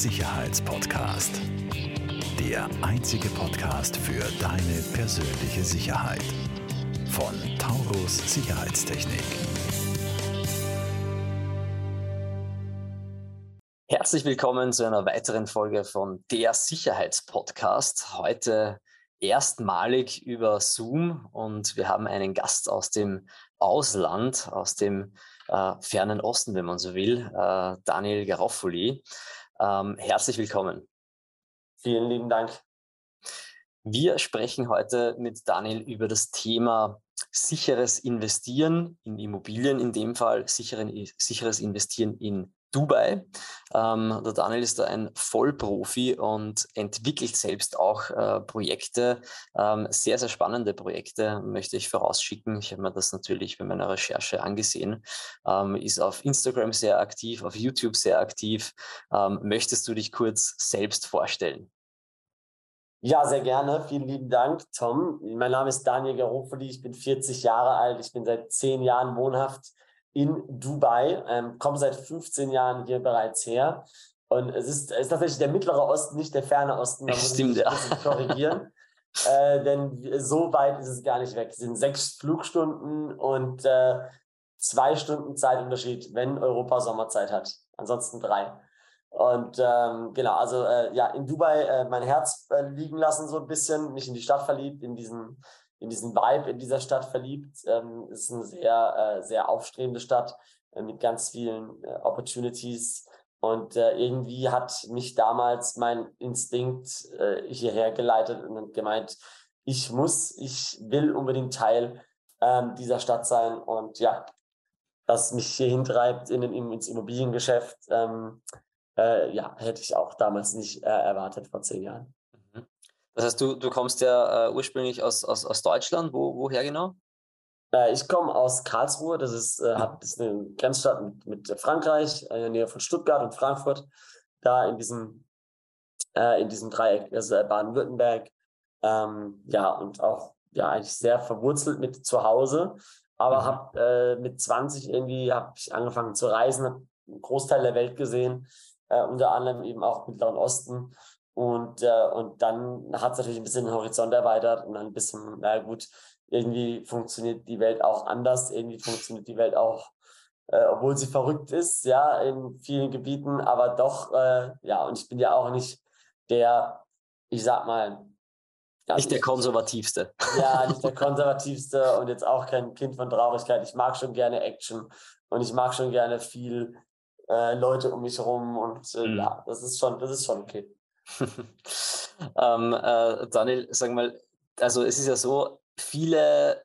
Sicherheitspodcast. Der einzige Podcast für deine persönliche Sicherheit. Von Taurus Sicherheitstechnik. Herzlich willkommen zu einer weiteren Folge von Der Sicherheitspodcast. Heute erstmalig über Zoom und wir haben einen Gast aus dem Ausland, aus dem äh, fernen Osten, wenn man so will, äh, Daniel Garoffoli. Ähm, herzlich willkommen. Vielen lieben Dank. Wir sprechen heute mit Daniel über das Thema sicheres Investieren in Immobilien, in dem Fall sicheren, sicheres Investieren in Dubai. Ähm, der Daniel ist da ein Vollprofi und entwickelt selbst auch äh, Projekte, ähm, sehr, sehr spannende Projekte, möchte ich vorausschicken. Ich habe mir das natürlich bei meiner Recherche angesehen. Ähm, ist auf Instagram sehr aktiv, auf YouTube sehr aktiv. Ähm, möchtest du dich kurz selbst vorstellen? Ja, sehr gerne. Vielen lieben Dank, Tom. Mein Name ist Daniel Garofoli. Ich bin 40 Jahre alt. Ich bin seit zehn Jahren wohnhaft in Dubai, ähm, komme seit 15 Jahren hier bereits her. Und es ist, es ist tatsächlich der mittlere Osten, nicht der ferne Osten. Da muss Stimmt, ich ja. korrigieren. äh, denn so weit ist es gar nicht weg. Es sind sechs Flugstunden und äh, zwei Stunden Zeitunterschied, wenn Europa Sommerzeit hat. Ansonsten drei. Und ähm, genau, also äh, ja, in Dubai äh, mein Herz äh, liegen lassen, so ein bisschen, mich in die Stadt verliebt, in diesen in diesen Vibe in dieser Stadt verliebt. Ähm, es ist eine sehr, äh, sehr aufstrebende Stadt äh, mit ganz vielen äh, Opportunities. Und äh, irgendwie hat mich damals mein Instinkt äh, hierher geleitet und gemeint, ich muss, ich will unbedingt Teil ähm, dieser Stadt sein. Und ja, was mich hier hintreibt in den, ins Immobiliengeschäft, ähm, äh, ja, hätte ich auch damals nicht erwartet vor zehn Jahren. Das heißt, du, du kommst ja äh, ursprünglich aus, aus, aus Deutschland. Wo, woher genau? Äh, ich komme aus Karlsruhe. Das ist, äh, das ist eine Grenzstadt mit, mit Frankreich, in der Nähe von Stuttgart und Frankfurt. Da in diesem, äh, in diesem Dreieck, also Baden-Württemberg. Ähm, ja, und auch ja, eigentlich sehr verwurzelt mit zu Hause. Aber mhm. habe äh, mit 20 irgendwie hab ich angefangen zu reisen, habe einen Großteil der Welt gesehen, äh, unter anderem eben auch im Mittleren Osten und, äh, und dann hat es natürlich ein bisschen den Horizont erweitert und dann ein bisschen, na gut, irgendwie funktioniert die Welt auch anders, irgendwie funktioniert die Welt auch, äh, obwohl sie verrückt ist, ja, in vielen Gebieten, aber doch, äh, ja, und ich bin ja auch nicht der, ich sag mal, ja, nicht der konservativste. Ja, nicht der konservativste und jetzt auch kein Kind von Traurigkeit. Ich mag schon gerne Action und ich mag schon gerne viel äh, Leute um mich herum und äh, mhm. ja, das ist schon, das ist schon okay. ähm, äh, Daniel, sag mal, also es ist ja so, viele,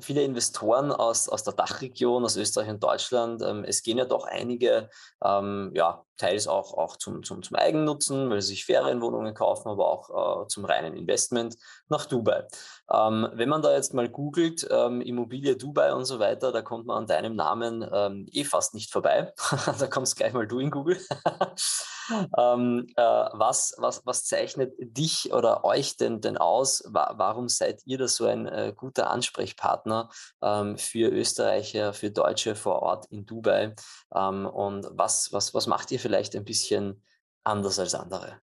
viele Investoren aus, aus der Dachregion, aus Österreich und Deutschland, ähm, es gehen ja doch einige, ähm, ja, teils auch, auch zum, zum, zum Eigennutzen, weil sie sich Ferienwohnungen kaufen, aber auch äh, zum reinen Investment nach Dubai. Ähm, wenn man da jetzt mal googelt, ähm, Immobilie Dubai und so weiter, da kommt man an deinem Namen ähm, eh fast nicht vorbei. da kommst gleich mal du in Google. ähm, äh, was, was, was zeichnet dich oder euch denn, denn aus? Wa warum seid ihr da so ein äh, guter Ansprechpartner ähm, für Österreicher, für Deutsche vor Ort in Dubai? Ähm, und was, was, was macht ihr vielleicht ein bisschen anders als andere?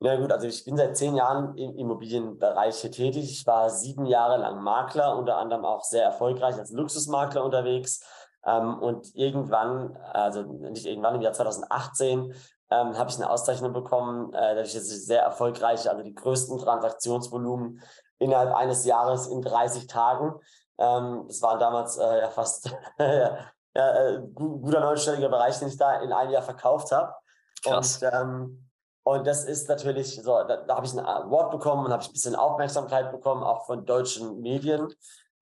Ja gut, also ich bin seit zehn Jahren im Immobilienbereich hier tätig. Ich war sieben Jahre lang Makler, unter anderem auch sehr erfolgreich als Luxusmakler unterwegs ähm, und irgendwann, also nicht irgendwann, im Jahr 2018, ähm, habe ich eine Auszeichnung bekommen, äh, dass ich sehr erfolgreich, also die größten Transaktionsvolumen innerhalb eines Jahres in 30 Tagen. Ähm, das waren damals äh, ja fast äh, guter neunstelliger Bereich, den ich da in einem Jahr verkauft habe. Krass. Und, ähm, und das ist natürlich so, da, da habe ich ein Award bekommen und habe ich ein bisschen Aufmerksamkeit bekommen, auch von deutschen Medien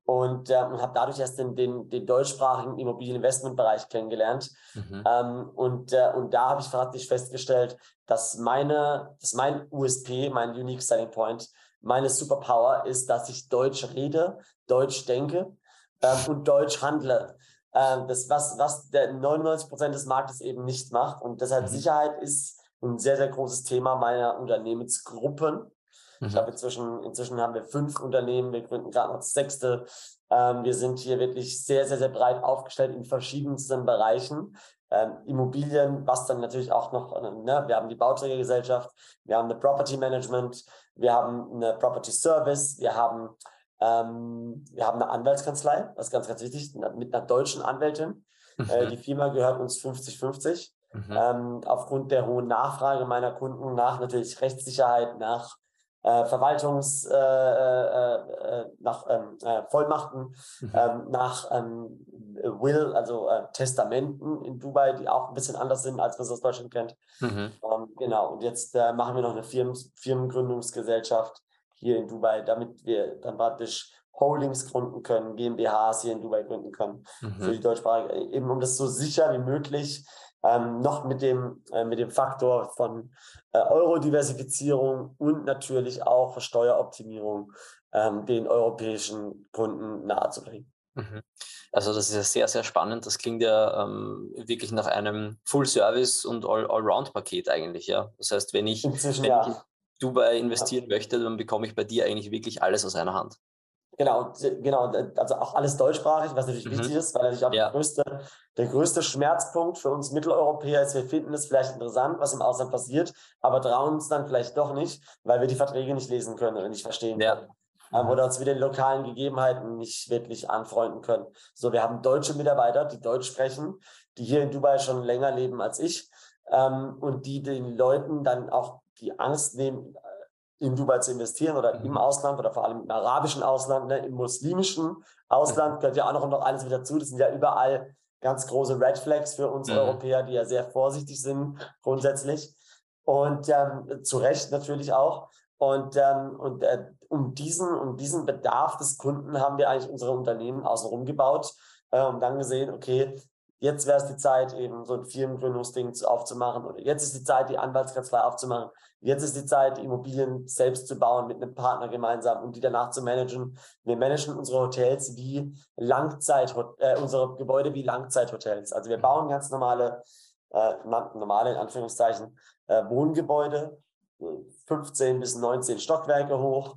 und, äh, und habe dadurch erst den, den, den deutschsprachigen Immobilieninvestmentbereich kennengelernt. Mhm. Ähm, und, äh, und da habe ich praktisch festgestellt, dass meine, dass mein USP, mein Unique Selling Point, meine Superpower ist, dass ich Deutsch rede, Deutsch denke ähm, und Deutsch handle. Ähm, das, was, was der 99 Prozent des Marktes eben nicht macht. Und deshalb mhm. Sicherheit ist ein sehr, sehr großes Thema meiner Unternehmensgruppen. Mhm. Ich glaube, inzwischen, inzwischen haben wir fünf Unternehmen, wir gründen gerade noch das sechste. Ähm, wir sind hier wirklich sehr, sehr, sehr breit aufgestellt in verschiedensten Bereichen. ähm, Immobilien, was dann natürlich auch noch, äh, ne, wir haben die Bauträgergesellschaft, wir haben eine Property Management, wir haben eine Property Service, wir haben, ähm, wir haben eine Anwaltskanzlei, das ist ganz, ganz wichtig, mit einer deutschen Anwältin. Mhm. Äh, die Firma gehört uns 50-50. Mhm. Ähm, aufgrund der hohen Nachfrage meiner Kunden nach natürlich Rechtssicherheit, nach äh, Verwaltungs, äh, äh, äh nach ähm, äh, Vollmachten, mhm. ähm, nach ähm, Will, also Testamenten in Dubai, die auch ein bisschen anders sind, als man es aus Deutschland kennt. Mhm. Ähm, genau, und jetzt machen wir noch eine Firmen, Firmengründungsgesellschaft hier in Dubai, damit wir dann praktisch Holdings gründen können, GmbHs hier in Dubai gründen können mhm. für die deutschsprachige, eben um das so sicher wie möglich ähm, noch mit dem, äh, mit dem Faktor von äh, Euro-Diversifizierung und natürlich auch Steueroptimierung ähm, den europäischen Kunden nahezubringen. Mhm. Also das ist ja sehr, sehr spannend. Das klingt ja ähm, wirklich nach einem Full-Service- und All-Round-Paket eigentlich, ja. Das heißt, wenn ich, wenn ja. ich Dubai investieren ja. möchte, dann bekomme ich bei dir eigentlich wirklich alles aus einer Hand. Genau, genau, also auch alles deutschsprachig, was natürlich mhm. wichtig ist, weil natürlich auch ja. der, größte, der größte Schmerzpunkt für uns Mitteleuropäer ist, wir finden es vielleicht interessant, was im Ausland passiert, aber trauen uns dann vielleicht doch nicht, weil wir die Verträge nicht lesen können oder nicht verstehen ja. können. Ähm. Oder uns mit den lokalen Gegebenheiten nicht wirklich anfreunden können. So, wir haben deutsche Mitarbeiter, die Deutsch sprechen, die hier in Dubai schon länger leben als ich ähm, und die den Leuten dann auch die Angst nehmen, in Dubai zu investieren oder im mhm. Ausland oder vor allem im arabischen Ausland, ne, im muslimischen Ausland gehört ja auch noch, noch alles wieder dazu. Das sind ja überall ganz große Red Flags für uns mhm. Europäer, die ja sehr vorsichtig sind grundsätzlich. Und ähm, zu Recht natürlich auch. Und, ähm, und äh, um, diesen, um diesen Bedarf des Kunden haben wir eigentlich unsere Unternehmen außenrum gebaut äh, und dann gesehen, okay, jetzt wäre es die Zeit, eben so ein Firmengründungsding aufzumachen oder jetzt ist die Zeit, die Anwaltskanzlei aufzumachen. Jetzt ist die Zeit, Immobilien selbst zu bauen mit einem Partner gemeinsam und die danach zu managen. Wir managen unsere Hotels wie Langzeit, äh, unsere Gebäude wie Langzeithotels. Also wir bauen ganz normale, äh, normale in Anführungszeichen, äh, Wohngebäude, 15 bis 19 Stockwerke hoch,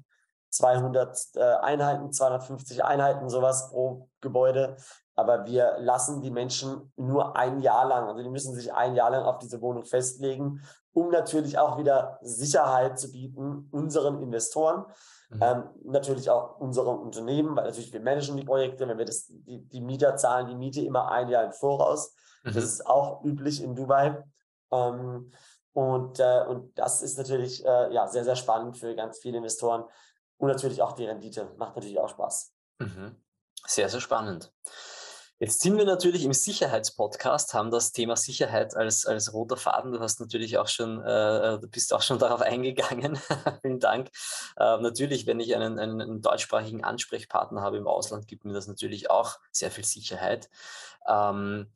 200 äh, Einheiten, 250 Einheiten, sowas pro Gebäude aber wir lassen die Menschen nur ein Jahr lang, also die müssen sich ein Jahr lang auf diese Wohnung festlegen, um natürlich auch wieder Sicherheit zu bieten unseren Investoren, mhm. ähm, natürlich auch unserem Unternehmen, weil natürlich wir managen die Projekte, wenn wir das, die, die Mieter zahlen die Miete immer ein Jahr im Voraus. Mhm. Das ist auch üblich in Dubai. Ähm, und, äh, und das ist natürlich äh, ja, sehr, sehr spannend für ganz viele Investoren. Und natürlich auch die Rendite. Macht natürlich auch Spaß. Mhm. Sehr, sehr spannend. Jetzt sind wir natürlich im Sicherheitspodcast, haben das Thema Sicherheit als, als roter Faden. Du hast natürlich auch schon, äh, du bist auch schon darauf eingegangen. Vielen Dank. Äh, natürlich, wenn ich einen, einen, einen, deutschsprachigen Ansprechpartner habe im Ausland, gibt mir das natürlich auch sehr viel Sicherheit. Ähm,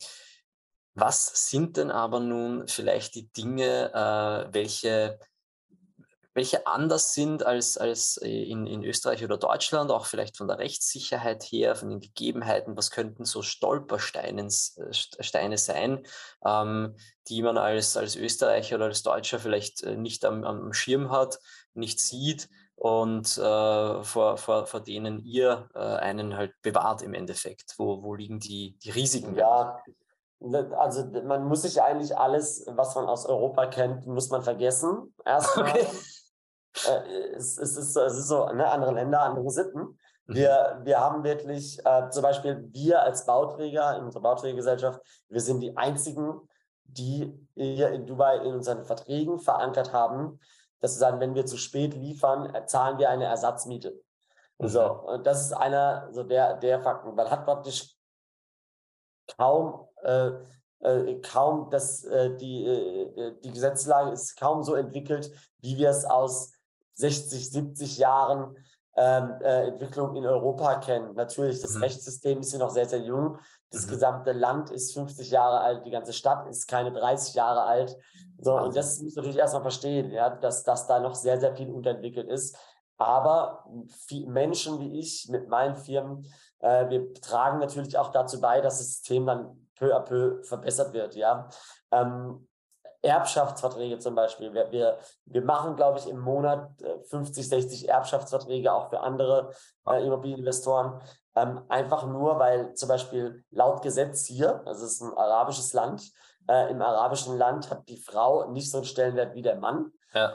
was sind denn aber nun vielleicht die Dinge, äh, welche welche anders sind als, als äh, in, in Österreich oder Deutschland, auch vielleicht von der Rechtssicherheit her, von den Gegebenheiten, was könnten so Stolpersteine äh, Steine sein, ähm, die man als, als Österreicher oder als Deutscher vielleicht äh, nicht am, am Schirm hat, nicht sieht und äh, vor, vor, vor denen ihr äh, einen halt bewahrt im Endeffekt. Wo, wo liegen die, die Risiken? Ja, ne, also man muss sich eigentlich alles, was man aus Europa kennt, muss man vergessen. Erstmal. Okay äh, es, es, ist, es ist so, ne, andere Länder, andere Sitten. Mhm. Wir, wir haben wirklich, äh, zum Beispiel wir als Bauträger in unserer Bauträgergesellschaft, wir sind die einzigen, die hier in Dubai in unseren Verträgen verankert haben, dass sie sagen, wenn wir zu spät liefern, äh, zahlen wir eine Ersatzmiete. Mhm. So, und das ist einer so der, der Fakten. Man hat praktisch kaum, äh, äh, kaum das, äh, die, die Gesetzlage ist kaum so entwickelt, wie wir es aus 60, 70 Jahren ähm, äh, Entwicklung in Europa kennen. Natürlich, das mhm. Rechtssystem ist hier noch sehr, sehr jung. Das mhm. gesamte Land ist 50 Jahre alt, die ganze Stadt ist keine 30 Jahre alt. So, und das muss man natürlich erstmal verstehen, ja, dass, dass da noch sehr, sehr viel unterentwickelt ist. Aber Menschen wie ich mit meinen Firmen, äh, wir tragen natürlich auch dazu bei, dass das System dann peu à peu verbessert wird. Ja. Ähm, Erbschaftsverträge zum Beispiel. Wir, wir, wir machen, glaube ich, im Monat 50, äh, 60 Erbschaftsverträge auch für andere äh, Immobilieninvestoren. Ähm, einfach nur, weil zum Beispiel laut Gesetz hier, also es ist ein arabisches Land, äh, im arabischen Land hat die Frau nicht so einen Stellenwert wie der Mann. Ja.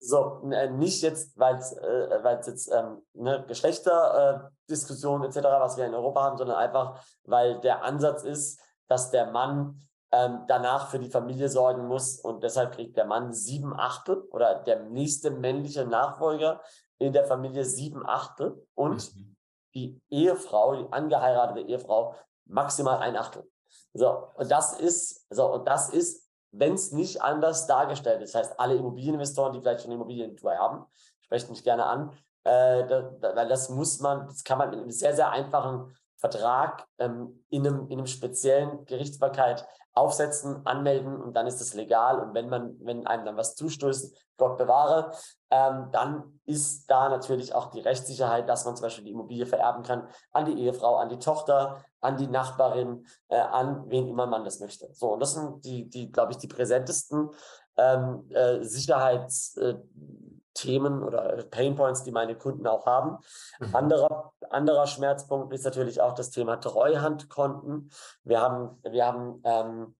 So, äh, nicht jetzt, weil es äh, weil's jetzt ähm, eine Geschlechterdiskussion etc., was wir in Europa haben, sondern einfach, weil der Ansatz ist, dass der Mann ähm, danach für die Familie sorgen muss und deshalb kriegt der Mann sieben Achtel oder der nächste männliche Nachfolger in der Familie sieben Achtel und mhm. die Ehefrau, die angeheiratete Ehefrau, maximal ein Achtel. So, und das ist, so, und das ist, wenn es nicht anders dargestellt ist, das heißt, alle Immobilieninvestoren, die vielleicht schon Immobilien Dubai haben, sprechen mich gerne an, äh, da, da, weil das muss man, das kann man mit einem sehr, sehr einfachen Vertrag ähm, in, einem, in einem speziellen Gerichtsbarkeit aufsetzen, anmelden und dann ist es legal. Und wenn man, wenn einem dann was zustößt, Gott bewahre, ähm, dann ist da natürlich auch die Rechtssicherheit, dass man zum Beispiel die Immobilie vererben kann an die Ehefrau, an die Tochter, an die Nachbarin, äh, an wen immer man das möchte. So, und das sind die, die glaube ich, die präsentesten ähm, äh, Sicherheits- äh, Themen oder Painpoints, die meine Kunden auch haben. Mhm. Anderer, anderer Schmerzpunkt ist natürlich auch das Thema Treuhandkonten. Wir haben, wir haben ähm,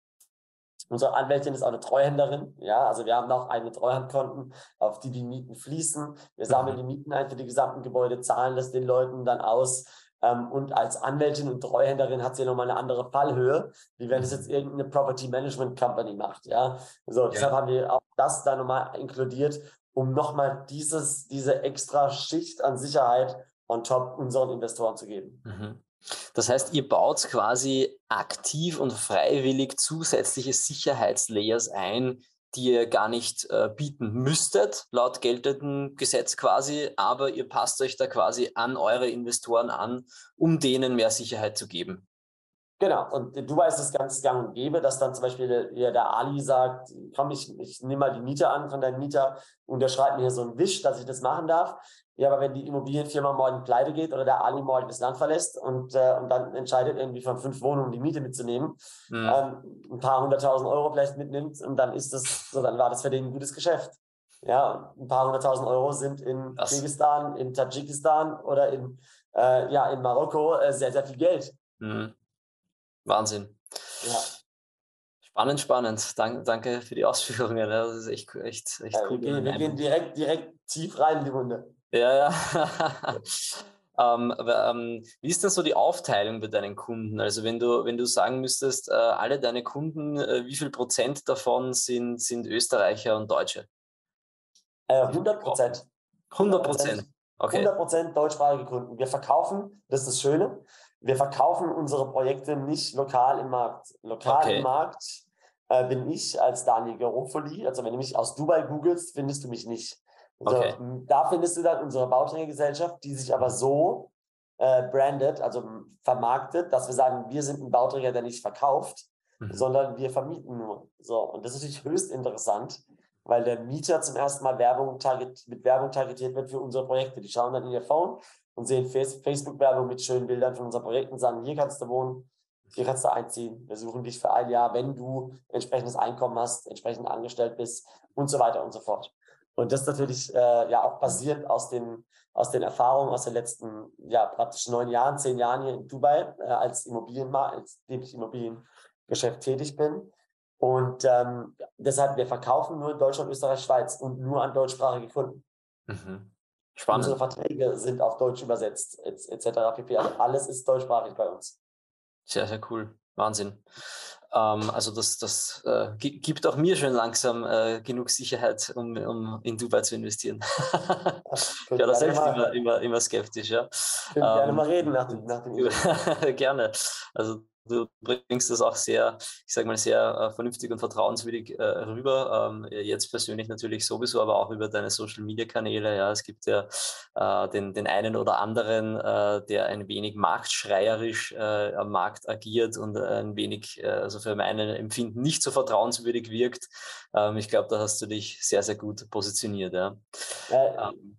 Unsere Anwältin ist auch eine Treuhänderin. Ja, also wir haben auch eigene Treuhandkonten, auf die die Mieten fließen. Wir sammeln mhm. die Mieten ein für die gesamten Gebäude, zahlen das den Leuten dann aus. Ähm, und als Anwältin und Treuhänderin hat sie nochmal eine andere Fallhöhe, wie wenn es jetzt irgendeine Property Management Company macht. Ja, so ja. deshalb haben wir auch das da nochmal inkludiert, um nochmal dieses, diese extra Schicht an Sicherheit on top unseren Investoren zu geben. Mhm. Das heißt, ihr baut quasi aktiv und freiwillig zusätzliche Sicherheitslayers ein, die ihr gar nicht äh, bieten müsstet, laut geltendem Gesetz quasi, aber ihr passt euch da quasi an eure Investoren an, um denen mehr Sicherheit zu geben. Genau, und Dubai ist es ganz gang und gäbe, dass dann zum Beispiel der, der Ali sagt, komm, ich, ich nehme mal die Miete an von deinem Mieter und der schreibt mir hier so einen Wisch, dass ich das machen darf. Ja, aber wenn die Immobilienfirma morgen pleite geht oder der Ali morgen das Land verlässt und, äh, und dann entscheidet, irgendwie von fünf Wohnungen die Miete mitzunehmen, mhm. ähm, ein paar hunderttausend Euro vielleicht mitnimmt und dann ist das, so dann war das für den ein gutes Geschäft. Ja, ein paar hunderttausend Euro sind in das. Kirgisistan, in Tadschikistan oder in, äh, ja, in Marokko äh, sehr, sehr viel Geld. Mhm. Wahnsinn. Ja. Spannend, spannend. Dank, danke für die Ausführungen. Das ist echt, echt, echt ja, cool. Wir, gehen, wir gehen direkt, direkt tief rein in die Wunde. Ja, ja. ähm, aber, ähm, wie ist denn so die Aufteilung bei deinen Kunden? Also wenn du, wenn du sagen müsstest, äh, alle deine Kunden, äh, wie viel Prozent davon sind, sind Österreicher und Deutsche? Äh, 100 Prozent. 100 Prozent. Okay. 100 Prozent deutschsprachige Kunden. Wir verkaufen, das ist das Schöne, wir verkaufen unsere Projekte nicht lokal im Markt. Lokal okay. im Markt äh, bin ich als Daniel Garofoli. Also wenn du mich aus Dubai googelst, findest du mich nicht. Also, okay. Da findest du dann unsere Bauträgergesellschaft, die sich aber so äh, brandet, also vermarktet, dass wir sagen, wir sind ein Bauträger, der nicht verkauft, mhm. sondern wir vermieten nur. So, und das ist natürlich höchst interessant, weil der Mieter zum ersten Mal Werbung target, mit Werbung targetiert wird für unsere Projekte. Die schauen dann in ihr Phone und sehen Facebook-Werbung mit schönen Bildern von unseren Projekten sagen, hier kannst du wohnen, hier kannst du einziehen, wir suchen dich für ein Jahr, wenn du entsprechendes Einkommen hast, entsprechend angestellt bist und so weiter und so fort. Und das natürlich äh, ja auch basierend aus den, aus den Erfahrungen aus den letzten, ja, praktisch neun Jahren, zehn Jahren hier in Dubai äh, als Immobilienmarkt, als dem ich Immobiliengeschäft tätig bin. Und ähm, deshalb, wir verkaufen nur in Deutschland, Österreich, Schweiz und nur an deutschsprachige Kunden. Mhm. Unsere Verträge sind auf Deutsch übersetzt, etc. pp. Also alles ist deutschsprachig bei uns. Sehr, sehr cool. Wahnsinn. Ähm, also das, das äh, gibt auch mir schon langsam äh, genug Sicherheit, um, um in Dubai zu investieren. ja, da selbst immer, immer, immer skeptisch. Ja. ähm, gerne mal reden nach dem, nach dem Gerne. Also du bringst das auch sehr, ich sage mal, sehr äh, vernünftig und vertrauenswürdig äh, rüber. Ähm, jetzt persönlich natürlich sowieso, aber auch über deine Social Media Kanäle. Ja, es gibt ja äh, den, den einen oder anderen, äh, der ein wenig marktschreierisch äh, am Markt agiert und ein wenig, äh, also für mein Empfinden nicht so vertrauenswürdig wirkt. Ähm, ich glaube, da hast du dich sehr, sehr gut positioniert. Ja. Ähm,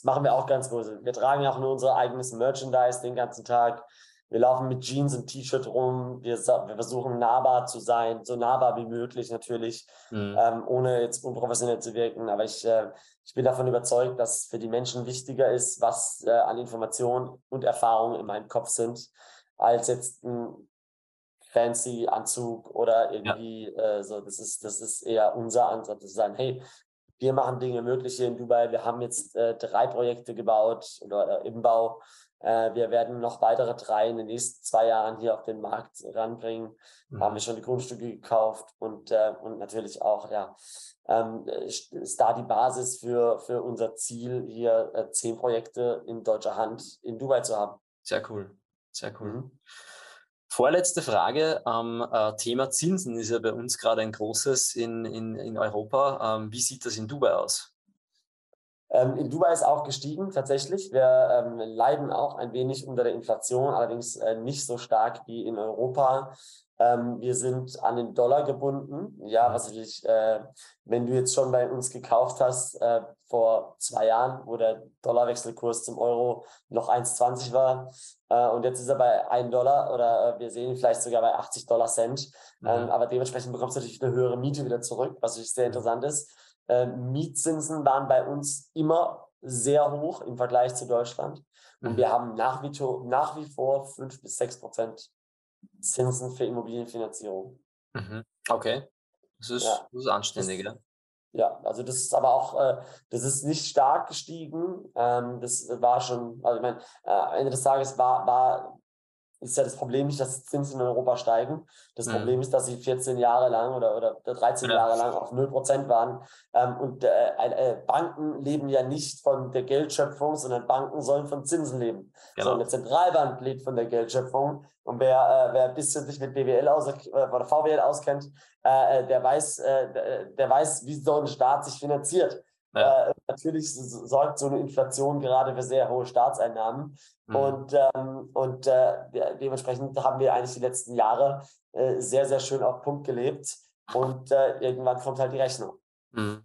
das machen wir auch ganz groß. Wir tragen ja auch nur unser eigenes Merchandise den ganzen Tag. Wir laufen mit Jeans und T-Shirt rum. Wir, wir, versuchen nahbar zu sein, so nahbar wie möglich natürlich, mhm. ähm, ohne jetzt unprofessionell zu wirken. Aber ich, äh, ich bin davon überzeugt, dass für die Menschen wichtiger ist, was äh, an Informationen und Erfahrungen in meinem Kopf sind, als jetzt ein fancy Anzug oder irgendwie ja. äh, so. Das ist, das ist eher unser Ansatz, zu sagen, hey, wir machen Dinge möglich hier in Dubai. Wir haben jetzt äh, drei Projekte gebaut oder äh, im Bau. Äh, wir werden noch weitere drei in den nächsten zwei Jahren hier auf den Markt ranbringen. Mhm. Haben wir schon die Grundstücke gekauft und, äh, und natürlich auch, ja, ähm, ist da die Basis für, für unser Ziel, hier äh, zehn Projekte in deutscher Hand in Dubai zu haben. Sehr cool, sehr cool. Mhm. Vorletzte Frage. Ähm, äh, Thema Zinsen ist ja bei uns gerade ein großes in, in, in Europa. Ähm, wie sieht das in Dubai aus? Ähm, in Dubai ist auch gestiegen, tatsächlich. Wir ähm, leiden auch ein wenig unter der Inflation, allerdings äh, nicht so stark wie in Europa. Ähm, wir sind an den Dollar gebunden. Ja, was ich, äh, wenn du jetzt schon bei uns gekauft hast, äh, vor zwei Jahren, wo der Dollarwechselkurs zum Euro noch 1,20 war, äh, und jetzt ist er bei 1 Dollar oder äh, wir sehen ihn vielleicht sogar bei 80 Dollar Cent. Mhm. Ähm, aber dementsprechend bekommst du natürlich eine höhere Miete wieder zurück, was natürlich sehr interessant ist. Äh, Mietzinsen waren bei uns immer sehr hoch im Vergleich zu Deutschland. Und mhm. wir haben nach wie, nach wie vor 5 bis 6 Prozent Zinsen für Immobilienfinanzierung. Mhm. Okay. Das ist, ja. das ist anständig, ja. Ja, also das ist aber auch, äh, das ist nicht stark gestiegen. Ähm, das war schon, also ich meine, äh, am Ende des Tages war, war ist ja das Problem nicht, dass Zinsen in Europa steigen. Das mhm. Problem ist, dass sie 14 Jahre lang oder, oder 13 ja. Jahre lang auf 0% waren. Ähm, und äh, äh, Banken leben ja nicht von der Geldschöpfung, sondern Banken sollen von Zinsen leben. Genau. So, eine Zentralbank lebt von der Geldschöpfung. Und wer, äh, wer ein bisschen sich mit BWL aus, äh, oder VWL auskennt, äh, äh, der, weiß, der weiß, wie so ein Staat sich finanziert. Ja. Äh, natürlich sorgt so eine Inflation gerade für sehr hohe Staatseinnahmen. Mhm. Und, ähm, und äh, dementsprechend haben wir eigentlich die letzten Jahre äh, sehr, sehr schön auf Punkt gelebt. Und äh, irgendwann kommt halt die Rechnung. Mhm.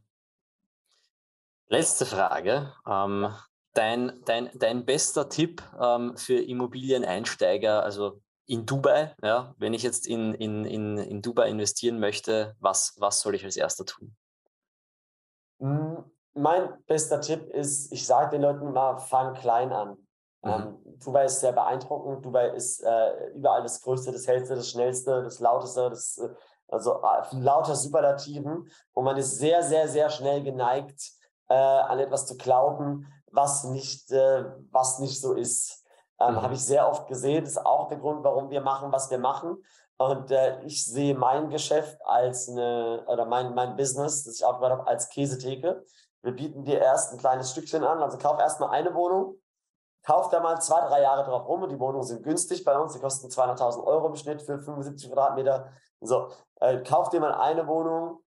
Letzte Frage. Ähm, dein, dein, dein bester Tipp ähm, für Immobilieneinsteiger, also in Dubai, ja, wenn ich jetzt in, in, in, in Dubai investieren möchte, was, was soll ich als erster tun? Hm, mein bester Tipp ist, ich sage den Leuten immer, fang klein an. Mhm. Ähm, Dubai ist sehr beeindruckend. Dubai ist äh, überall das Größte, das Hellste, das Schnellste, das Lauteste, das, äh, also äh, lauter Superlativen. Und man ist sehr, sehr, sehr schnell geneigt, äh, an etwas zu glauben, was nicht, äh, was nicht so ist. Ähm, mhm. Habe ich sehr oft gesehen. Das ist auch der Grund, warum wir machen, was wir machen. Und äh, ich sehe mein Geschäft als eine, oder mein, mein Business, das ich aufgebaut habe, als Käsetheke. Wir bieten dir erst ein kleines Stückchen an. Also kauf erstmal eine Wohnung, kauf da mal zwei, drei Jahre drauf rum und die Wohnungen sind günstig bei uns. Die kosten 200.000 Euro im Schnitt für 75 Quadratmeter. So, äh, kauf dir mal eine Wohnung,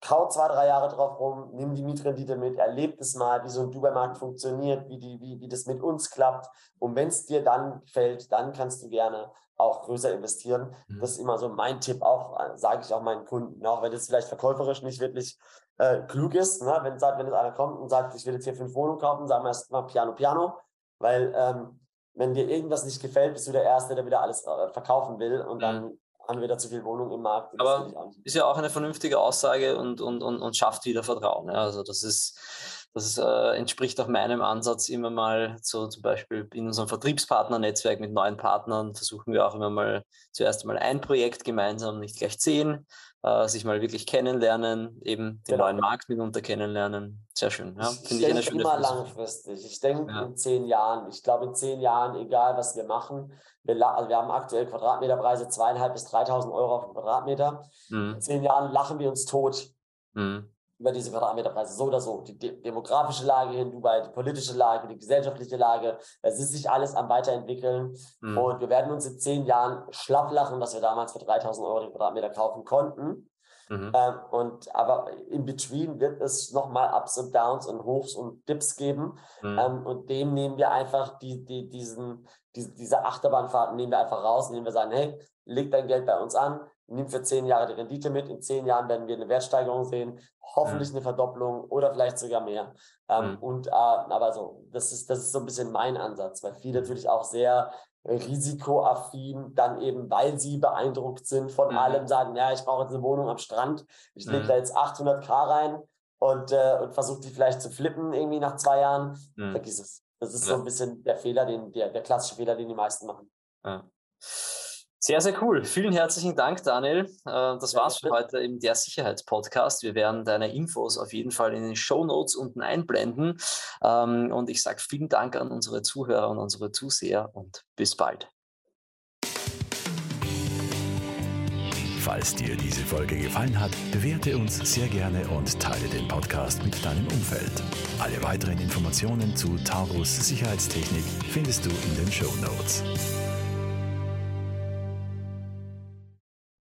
kau zwei, drei Jahre drauf rum, nimm die Mietrendite mit, erleb es mal, wie so ein Dubai-Markt funktioniert, wie, die, wie, wie das mit uns klappt. Und wenn es dir dann gefällt, dann kannst du gerne auch größer investieren. Mhm. Das ist immer so mein Tipp, auch äh, sage ich auch meinen Kunden, auch wenn das vielleicht verkäuferisch nicht wirklich äh, klug ist. Ne? Wenn, sagt, wenn jetzt einer kommt und sagt, ich will jetzt hier fünf Wohnungen kaufen, sagen wir erstmal Piano, Piano, weil ähm, wenn dir irgendwas nicht gefällt, bist du der Erste, der wieder alles äh, verkaufen will und mhm. dann haben wir da zu viel Wohnung im Markt. Aber ist ja auch eine vernünftige Aussage und, und, und, und schafft wieder Vertrauen. Ja? Also das ist das äh, entspricht auch meinem Ansatz, immer mal so zum Beispiel in unserem Vertriebspartnernetzwerk mit neuen Partnern versuchen wir auch immer mal zuerst mal ein Projekt gemeinsam, nicht gleich zehn, äh, sich mal wirklich kennenlernen, eben den genau. neuen Markt mitunter kennenlernen. Sehr schön. Ja, ich denke ich immer langfristig. Ich denke ja. in zehn Jahren. Ich glaube in zehn Jahren, egal was wir machen, wir, also wir haben aktuell Quadratmeterpreise zweieinhalb bis 3.000 Euro auf Quadratmeter. Mhm. In zehn Jahren lachen wir uns tot. Mhm über diese Quadratmeterpreise so oder so. Die de demografische Lage in Dubai, die politische Lage, die gesellschaftliche Lage, es ist sich alles am Weiterentwickeln. Mhm. Und wir werden uns in zehn Jahren schlapp lachen, dass wir damals für 3000 Euro den Quadratmeter kaufen konnten. Mhm. Ähm, und aber in between wird es nochmal Ups und Downs und Hochs und Dips geben. Mhm. Ähm, und dem nehmen wir einfach die, die, diesen, die, diese Achterbahnfahrten nehmen wir einfach raus, indem wir sagen, hey, leg dein Geld bei uns an, nimm für zehn Jahre die Rendite mit. In zehn Jahren werden wir eine Wertsteigerung sehen, hoffentlich mhm. eine Verdopplung oder vielleicht sogar mehr. Ähm, mhm. Und äh, aber so, das ist, das ist so ein bisschen mein Ansatz, weil viele natürlich auch sehr risikoaffin, dann eben, weil sie beeindruckt sind von mhm. allem, sagen, ja, ich brauche jetzt eine Wohnung am Strand, ich lege mhm. da jetzt 800k rein und, äh, und versuche die vielleicht zu flippen irgendwie nach zwei Jahren. Mhm. Vergiss es. Das ist ja. so ein bisschen der Fehler, den, der, der klassische Fehler, den die meisten machen. Ja. Sehr, sehr cool. Vielen herzlichen Dank, Daniel. Äh, das war's für heute im Der Sicherheitspodcast. Wir werden deine Infos auf jeden Fall in den Show Notes unten einblenden. Ähm, und ich sage vielen Dank an unsere Zuhörer und unsere Zuseher und bis bald. Falls dir diese Folge gefallen hat, bewerte uns sehr gerne und teile den Podcast mit deinem Umfeld. Alle weiteren Informationen zu Taurus Sicherheitstechnik findest du in den Show Notes.